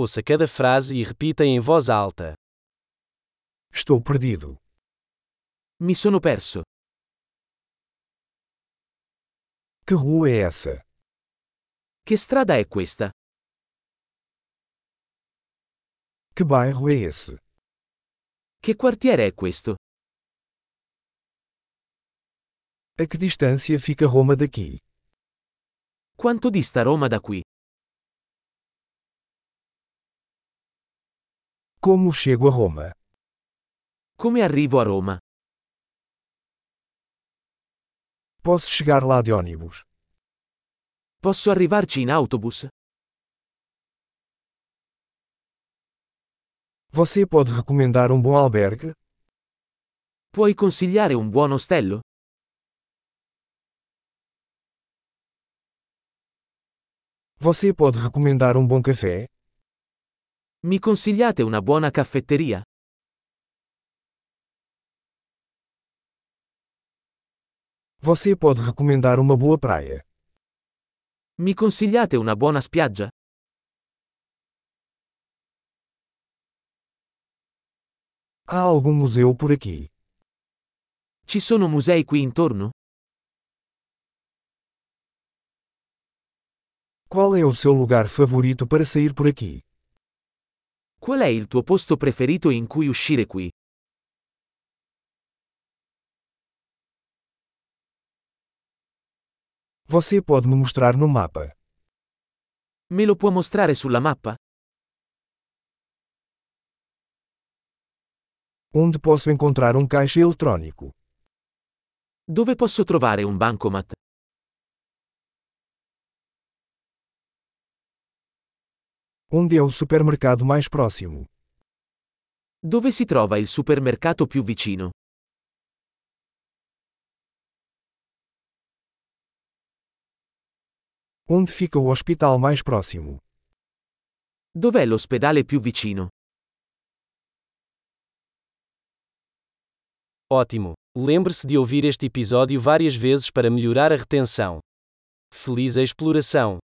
Ouça cada frase e repita em voz alta. Estou perdido. Mi sono perso. Que rua é essa? Che strada è questa? Que bairro é esse? Che quartiere è questo? A que distância fica Roma daqui? Quanto dista Roma da qui? Como chego a Roma? Come arrivo a Roma? Posso chegar lá de ônibus? Posso arrivarci in autobus? Você pode recomendar um bom albergue? Puoi consigliare un buon ostello? Você pode recomendar um bom café? Mi consigliate una buona caffetteria? Você pode recomendar uma boa praia? Mi consigliate una buona spiaggia? Há algum museu por aqui? Ci sono musei qui intorno? Qual é o seu lugar favorito para sair por aqui? Qual è il tuo posto preferito in cui uscire qui? Você pode me mostrar no mapa. Me lo può mostrare sulla mappa? Onde posso encontrar um caixa eletrônico? Dove posso trovare un bancomat? Onde é o supermercado mais próximo? Dove si trova il supermercato più vicino? Onde fica o hospital mais próximo? Dov'è l'ospedale più vicino? Ótimo! Lembre-se de ouvir este episódio várias vezes para melhorar a retenção. Feliz exploração!